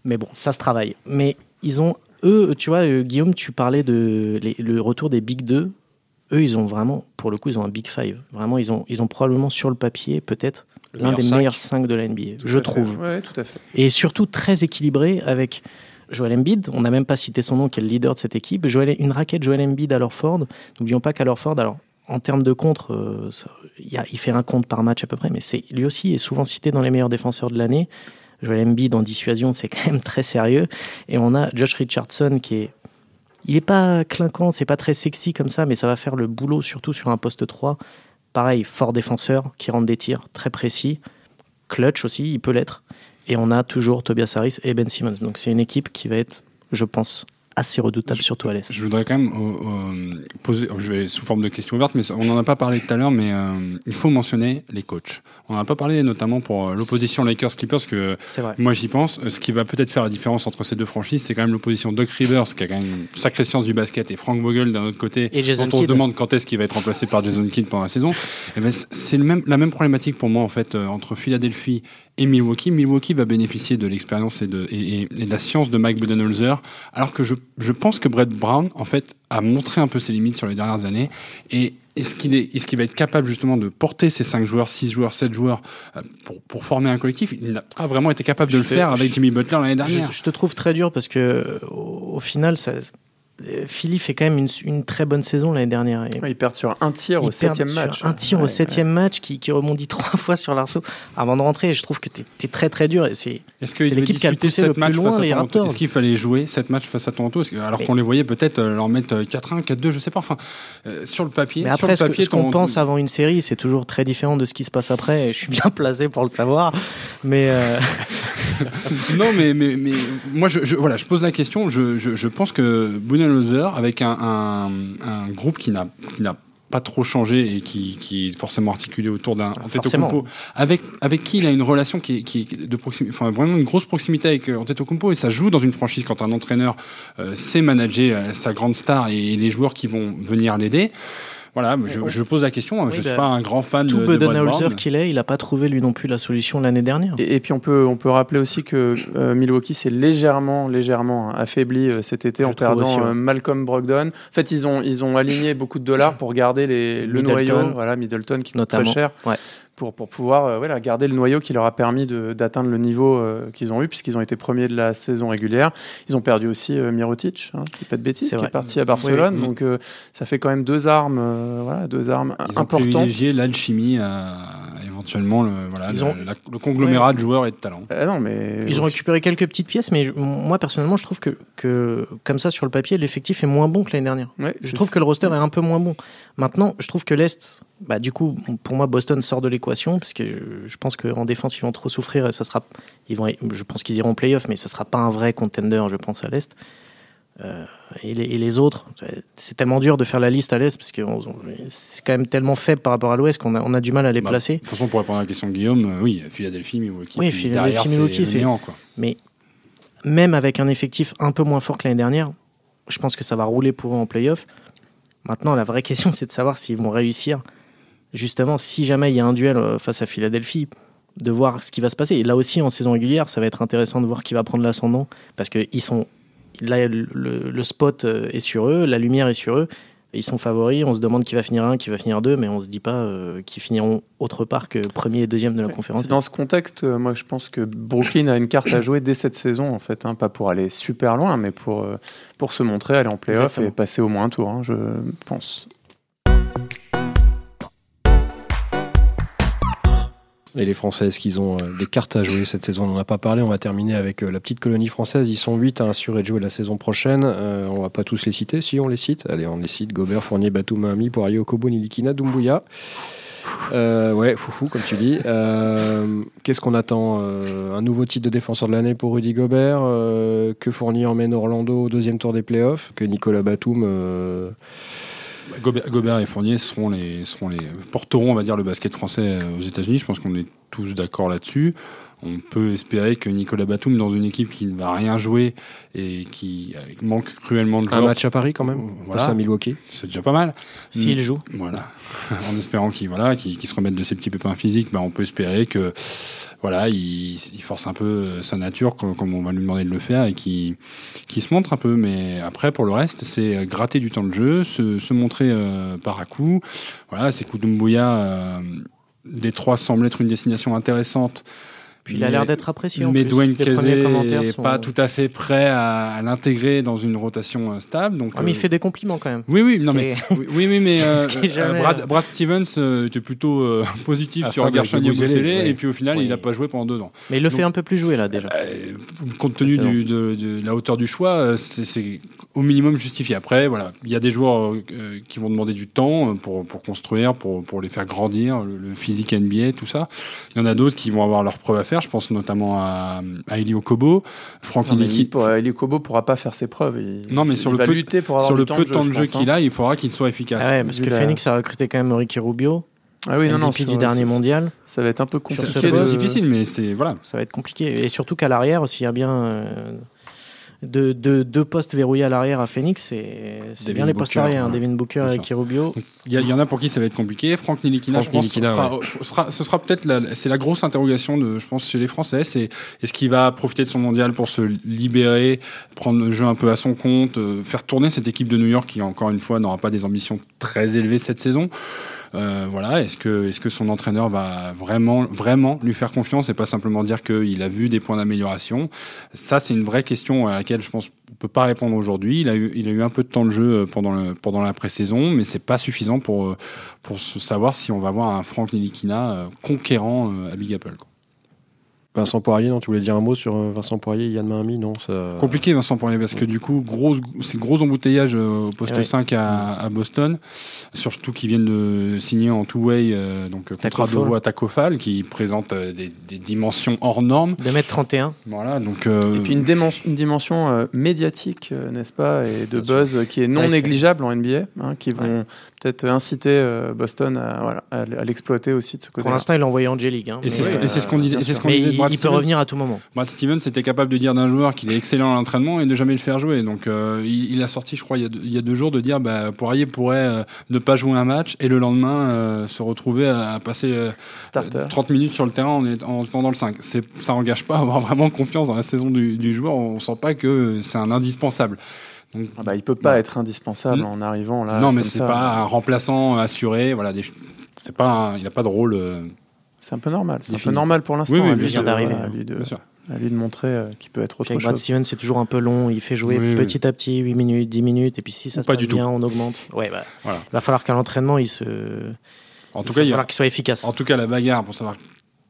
mais bon, ça se travaille. Mais ils ont, eux, tu vois, Guillaume, tu parlais de le retour des Big 2 eux, ils ont vraiment, pour le coup, ils ont un Big Five. Vraiment, ils ont, ils ont probablement sur le papier, peut-être, l'un des meilleurs 5 de la NBA, je trouve. Ouais, tout à fait. Et surtout très équilibré avec Joel Embiid. On n'a même pas cité son nom, qui est le leader de cette équipe. Joel, une raquette Joel Embiid à Ford. N'oublions pas qu'à Ford, alors, en termes de contre, euh, il fait un contre par match à peu près, mais c'est lui aussi est souvent cité dans les meilleurs défenseurs de l'année. Joel Embiid en dissuasion, c'est quand même très sérieux. Et on a Josh Richardson qui est il n'est pas clinquant, c'est pas très sexy comme ça, mais ça va faire le boulot, surtout sur un poste 3. Pareil, fort défenseur, qui rentre des tirs, très précis. Clutch aussi, il peut l'être. Et on a toujours Tobias Harris et Ben Simmons. Donc c'est une équipe qui va être, je pense, assez redoutable, surtout à l'Est. Je voudrais quand même euh, euh, poser, je vais sous forme de question ouverte, mais on n'en a pas parlé tout à l'heure, mais euh, il faut mentionner les coachs. On n'en a pas parlé notamment pour l'opposition Lakers-Clippers, que moi j'y pense. Ce qui va peut-être faire la différence entre ces deux franchises, c'est quand même l'opposition Doc Rivers, qui a quand même une sacrée science du basket, et Frank Vogel d'un autre côté, et Jason dont on se demande quand est-ce qu'il va être remplacé par Jason Kidd pendant la saison. Et eh ben, c'est même, la même problématique pour moi en fait entre Philadelphie et Milwaukee. Milwaukee va bénéficier de l'expérience et de, et, de la science de Mike Budenholzer, alors que je, je pense que Brett Brown, en fait, a montré un peu ses limites sur les dernières années. Et est-ce qu'il est, est, va être capable justement de porter ces 5 joueurs, 6 joueurs, 7 joueurs euh, pour, pour former un collectif? Il n'a pas vraiment été capable de le faire avec Jimmy Butler l'année dernière. Je, te trouve très dur parce que au, final, ça, Philly fait quand même une, une très bonne saison l'année dernière. ils perdent sur un tir au septième match. Un tir au septième match qui, qui, rebondit trois fois sur l'arceau avant de rentrer. Je trouve que tu es, très très dur. C'est Est-ce l'équipe qui a poussé le plus loin les Raptors. Est-ce qu'il fallait jouer sept matchs face à Toronto Alors qu'on les voyait peut-être leur mettre 4-1, 4-2, je sais pas. Enfin, sur le papier. Mais après, sur le papier, ce qu'on pense avant une série, c'est toujours très différent de ce qui se passe après. Je suis bien placé pour le savoir. Mais. non, mais, mais, mais moi, je, voilà, je pose la question. Je, je, je pense que Budenholzer, avec un, un, un, groupe qui n'a pas trop changé et qui, qui est forcément articulé autour d'un Antetokounmpo, avec avec qui il a une relation qui est, qui est de proximité, enfin vraiment une grosse proximité avec euh, Antetokounmpo et ça joue dans une franchise quand un entraîneur euh, sait manager euh, sa grande star et les joueurs qui vont venir l'aider. Voilà, je, pose la question. je ne suis bah, pas un grand fan tout de, Budenholzer qu'il est, il n'a pas trouvé lui non plus la solution l'année dernière. Et, puis on peut, on peut rappeler aussi que euh, Milwaukee s'est légèrement, légèrement affaibli euh, cet été en perdant euh, Malcolm Brogdon. En fait, ils ont, ils ont aligné beaucoup de dollars pour garder les, le noyau. Voilà, Middleton qui coûte très cher. Ouais pour, pour pouvoir euh, garder le noyau qui leur a permis d'atteindre le niveau euh, qu'ils ont eu, puisqu'ils ont été premiers de la saison régulière. Ils ont perdu aussi euh, Mirotic, hein, qui pas de bêtises, qui est parti à Barcelone. Donc ça fait quand même deux armes, voilà, deux armes Ils importantes. Ont privilégié l'alchimie éventuellement le, voilà, le, conglomérat de joueurs et de talents. non, mais... Ils ont récupéré quelques petites pièces, mais moi personnellement, je trouve que, que comme ça sur le papier, l'effectif est moins bon que l'année dernière. je trouve que le roster est un peu moins bon. Maintenant, je trouve que l'Est bah, du coup, pour moi, Boston sort de l'équation parce que je, pense qu'en défense, ils vont trop souffrir. Et ça sera, ils vont, je pense qu'ils iront en playoff, mais ça sera pas un vrai contender, je pense, à l'Est. Euh, et, les, autres, c'est tellement dur de faire la liste à l'Est parce que c'est quand même tellement faible par rapport à l'Ouest qu'on a, on a du mal à les bah, placer. De toute façon, pour répondre à la question de Guillaume, euh, oui, Philadelphie, Milwaukee. Oui, Philadelphie, Milwaukee, c'est. Mais même avec un effectif un peu moins fort que l'année dernière, je pense que ça va rouler pour eux en playoff. Maintenant, la vraie question, c'est de savoir s'ils vont réussir justement, si jamais il y a un duel euh, face à Philadelphie, de voir ce qui va se passer. Et là aussi, en saison régulière, ça va être intéressant de voir qui va prendre l'ascendant, parce que ils sont, là, le, spot euh, est sur eux, la lumière est sur eux. Ils sont favoris, on se demande qui va finir un, qui va finir deux, mais on se dit pas euh, qu'ils finiront autre part que premier et deuxième de la conférence. Dans ce contexte, moi je pense que Brooklyn a une carte à jouer dès cette saison, en fait, hein, pas pour aller super loin, mais pour, pour se montrer, aller en playoff et passer au moins un tour, hein, je pense. Et les Françaises qui ont euh, des cartes à jouer cette saison, on n'en a pas parlé. On va terminer avec euh, la petite colonie française. Ils sont 8 à assurer de jouer la saison prochaine. Euh, on va pas tous les citer. Si on les cite, allez, on les cite. Gobert, Fournier, Batou, Mahami, Poirier, Okobo, Nilikina, Doumbouya. ouais, foufou, comme tu dis. Qu'est-ce qu'on attend Un nouveau titre de défenseur de l'année pour Rudy Gobert? Que Fournier emmène Orlando au deuxième tour des playoffs? Que Nicolas Batum Gobert, et Fournier seront les, seront les, porteront, on va dire, le basket français aux États-Unis. Je pense qu'on est tous d'accord là-dessus. On peut espérer que Nicolas Batum, dans une équipe qui ne va rien jouer et qui manque cruellement de joueurs. Un match à Paris quand même, voilà. à Milwaukee. C'est déjà pas mal. S'il joue. Voilà. en espérant qu'il voilà, qu se remette de ses petits pépins physiques, ben on peut espérer que voilà, il, il force un peu sa nature comme, on va lui demander de le faire et qu'il se montre un peu. Mais après, pour le reste, c'est gratter du temps de jeu, se, se montrer euh, par à coup. Voilà, c'est Koudoumbouyah. Euh, les trois semblent être une destination intéressante. Puis il a l'air d'être apprécié. mais Dwayne Casey n'est pas tout à fait prêt à, l'intégrer dans une rotation euh, stable. Donc, ah, mais il euh, fait des compliments quand même. Oui, oui, non, mais, oui, oui, mais euh, Brad, Brad, Stevens était plutôt positif sur Gershon Yabusele et puis au final, il n'a pas joué pendant deux ans. Mais il le fait un peu plus jouer là déjà. compte tenu du, de, de, la hauteur du choix, c'est au minimum justifié. Après, voilà, il y a des joueurs qui vont demander du temps pour, pour construire, pour, pour les faire grandir, le, physique NBA, tout ça. Il y en a d'autres qui vont avoir leurs preuves à faire je pense notamment à, à Elio Kobo. Franck Elio Kobo pourra pas faire ses preuves. Il, non, mais sur le peu, lutter pour sur le peu de temps de jeu, qu'il a, il faudra qu'il soit efficace. Ah parce que Phoenix a recruté quand même Ricky Rubio. Ah oui, non, non, du dernier mondial. Ça va être un peu compliqué. C'est difficile, mais c'est voilà. Ça va être compliqué. Et surtout qu'à l'arrière, s'il y a bien euh, de, deux postes verrouillés à l'arrière à Phoenix, c'est bien les postes arrière, hein, Devin Booker et Kirubio. Il y, en a pour qui ça va être compliqué. Franck Nilikina, je pense, ce sera, peut-être c'est la grosse interrogation de, je pense, chez les Français. C'est est-ce qu'il va profiter de son mondial pour se libérer, prendre le jeu un peu à son compte, euh, faire tourner cette équipe de New York qui, encore une fois, n'aura pas des ambitions très élevées cette saison? Voilà, est-ce que, est-ce que son entraîneur va vraiment, vraiment lui faire confiance et pas simplement dire qu'il a vu des points d'amélioration? Ça, c'est une vraie question à laquelle je pense on peut pas répondre aujourd'hui. Il a eu, il a eu un peu de temps de jeu pendant le, pendant la pré-saison, mais c'est pas suffisant pour, pour savoir si on va avoir un Frank Nilikina conquérant à Big Apple. Vincent Poirier, non, tu voulais dire un mot sur euh, Vincent Poirier, Yann Mahami, non ça... Compliqué Vincent Poirier, parce que du coup, gros, c'est gros embouteillage euh, au poste 5 à, à, Boston, surtout qu'ils viennent de signer en two-way, euh, donc contrat de voix à Tacofal, qui présente des, des, dimensions hors normes. 2m31. Voilà, donc... Et puis une, une dimension médiatique, n'est-ce pas, et de buzz qui est non négligeable en NBA, hein, qui vont peut-être inciter Boston à, voilà, à, l'exploiter aussi de ce côté. Pour l'instant, il a envoyé Angelique. Hein, et c'est ce qu'on disait. Il peut revenir à tout moment. Brad Stevens était capable de dire d'un joueur qu'il est excellent à l'entraînement et de jamais le faire jouer. Donc euh, il, a sorti, je crois, il y a, deux, jours de dire bah, Poirier pourrait euh, ne pas jouer un match et le lendemain euh, se retrouver à, passer 30 minutes sur le terrain en, en dans le 5. Ça n'engage pas à avoir vraiment confiance dans la saison du, joueur. On sent pas que c'est un indispensable. Donc, ah bah, il peut pas être indispensable hmm. en arrivant là. Non, mais c'est pas un remplaçant assuré. Voilà, c'est pas, il n'a pas de rôle. C'est un peu normal. C'est un peu normal pour l'instant. Oui, oui, d'arriver. À, lui de, à lui de montrer euh, qu'il peut être autre chose. Brad Stevens, c'est toujours un peu long. Il fait jouer petit à petit, 8 minutes, 10 minutes. Et puis si ça se passe bien, on augmente. Ouais, bah, voilà. Il va falloir qu'à l'entraînement, il se. En tout cas, il va falloir qu'il soit efficace. En tout cas, la bagarre pour savoir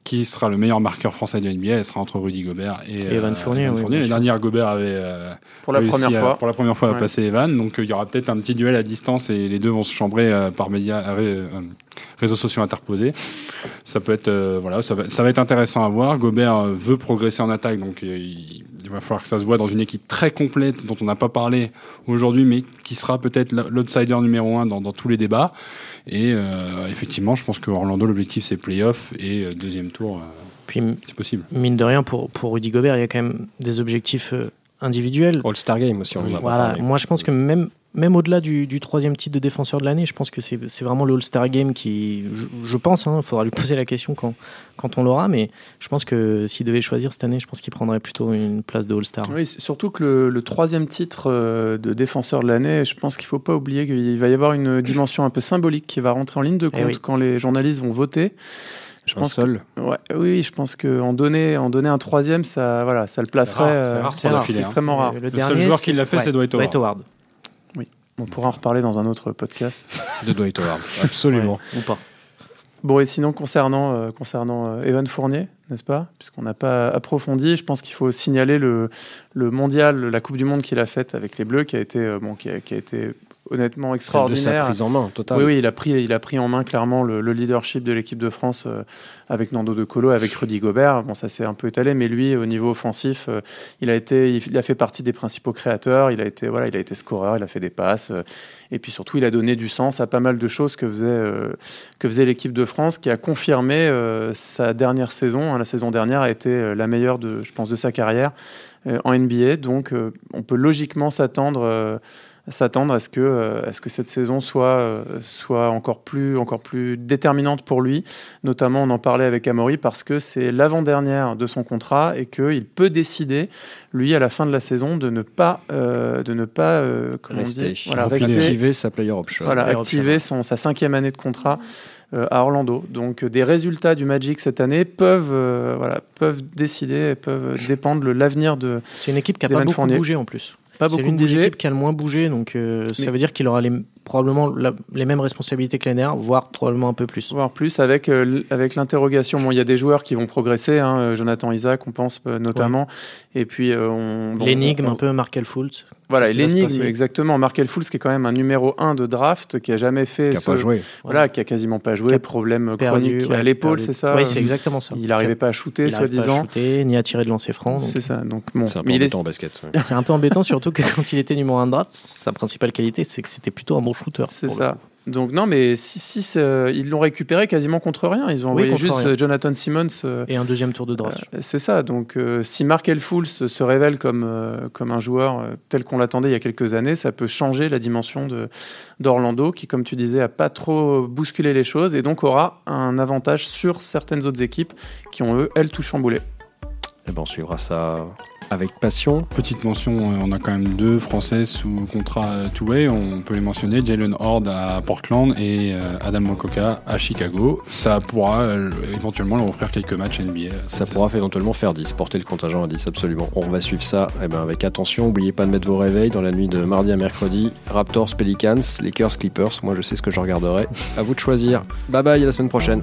qui sera le meilleur marqueur français de NBA Elle sera entre Rudy Gobert et, Evan euh, Fournier. L'année dernière, Gobert avait euh, pour la première fois pour la première fois à passer Evan. Donc euh, il y aura peut-être un petit duel à distance et les deux vont se chambrer par médias, réseaux sociaux interposés. Ça peut être voilà, ça va, ça va, être intéressant à voir. Gobert veut progresser en attaque, donc il, va falloir que ça se voit dans une équipe très complète dont on n'a pas parlé aujourd'hui, mais qui sera peut-être l'outsider numéro un dans, dans tous les débats. Et euh, effectivement, je pense que Orlando, l'objectif c'est playoff et euh, deuxième tour, euh, Puis, c'est possible. Mine de rien, pour, pour Rudy Gobert, il y a quand même des objectifs individuels. All-Star Game aussi, on va Voilà, moi je pense que même même au-delà du, troisième titre de défenseur de l'année, je pense que c'est vraiment le All-Star Game qui, je, pense, il hein, faudra lui poser la question quand, quand on l'aura, mais je pense que s'il devait choisir cette année, je pense qu'il prendrait plutôt une place de All-Star. Oui, surtout que le, troisième titre euh, de défenseur de l'année, je pense qu'il ne faut pas oublier qu'il va y avoir une dimension un peu symbolique qui va rentrer en ligne de eh compte quand les journalistes vont voter. Je pense seul. ouais, oui, je pense qu'en donner, en donner un troisième, ça, voilà, ça le placerait. C'est euh, extrêmement rare. Le, seul joueur qui l'a fait, c'est Dwight Howard. On pourra en reparler dans un autre podcast. De Dwight Howard, absolument. ou pas. Bon, et sinon, concernant, euh, concernant euh, Evan Fournier, n'est-ce pas? Puisqu'on n'a pas approfondi, je pense qu'il faut signaler le, le mondial, la Coupe du Monde qu'il a faite avec les Bleus, qui a été, euh, bon, qui a, qui a été honnêtement extraordinaire. De prise en main, total. Oui, oui, il a pris, il a pris en main clairement le, leadership de l'équipe de France euh, avec Nando De Colo, avec Rudy Gobert. Bon, ça s'est un peu étalé, mais lui, au niveau offensif, euh, il a été, il a fait partie des principaux créateurs. Il a été, voilà, il a été scoreur, il a fait des passes, euh, et puis surtout, il a donné du sens à pas mal de choses que faisait, que faisait l'équipe de France, qui a confirmé sa dernière saison. Hein, la saison dernière a été la meilleure de, je pense, de sa carrière en NBA. Donc, on peut logiquement s'attendre s'attendre à ce que, euh, ce que cette saison soit, euh, soit encore, plus, encore plus déterminante pour lui. Notamment, on en parlait avec Amaury parce que c'est l'avant-dernière de son contrat et qu'il peut décider, lui, à la fin de la saison, de ne pas, euh, de ne pas comment rester. voilà, activer sa player option. Voilà, activer son, sa cinquième année de contrat. à Orlando. Donc des résultats du Magic cette année peuvent, voilà, peuvent décider, peuvent dépendre de l'avenir de. C'est une équipe qui a pas beaucoup bougé en plus. Pas beaucoup l'une des équipes qui a le moins bougé, donc euh, ça veut dire qu'il aura les, probablement les mêmes responsabilités que l'année voire probablement un peu plus. Voire plus avec, euh, avec l'interrogation. Bon, il y a des joueurs qui vont progresser, hein, euh, Jonathan Isaac, on pense notamment. Et puis, on. L'énigme, un peu Markel Fultz. Voilà, l'énigme, exactement. Markel Fultz, qui est quand même un numéro 1 de draft, qui a jamais fait. Qui a pas joué. Voilà, qui a quasiment pas joué. Problème chronique à l'épaule, c'est ça? Oui, c'est exactement ça. Il n'arrivait pas à shooter, soi-disant. ni à tirer de lancer franc. C'est ça. Donc, bon. C'est un peu embêtant en basket. C'est un peu embêtant, surtout que quand il était numéro 1 de draft, sa principale qualité, c'est que c'était plutôt un bon shooter. C'est ça. Donc non, mais si, si ils l'ont récupéré quasiment contre rien. Ils ont envoyé juste Jonathan Simmons euh, et un deuxième tour de draft. Euh, c'est ça. Donc euh, si Mark Elfools se révèle comme comme un joueur tel qu'on l'attendait il y a quelques années, ça peut changer la dimension de d'Orlando, qui comme tu disais a pas trop bousculé les choses et donc aura un avantage sur certaines autres équipes qui ont eux elles tout chamboulé. Et eh ben on suivra ça avec passion. Petite mention, euh, on a quand même deux Français sous contrat euh, two-way. On peut les mentionner Jalen Horde à Portland et euh, Adam Mokoka à Chicago. Ça pourra éventuellement leur offrir quelques matchs NBA. Ça pourra éventuellement faire 10, porter le contingent à 10, absolument. On va suivre ça eh ben, avec attention. N'oubliez pas de mettre vos réveils dans la nuit de mardi à mercredi. Raptors, Pelicans, Lakers, Clippers. Moi, je sais ce que je regarderai. à vous de choisir. Bye bye, à la semaine prochaine.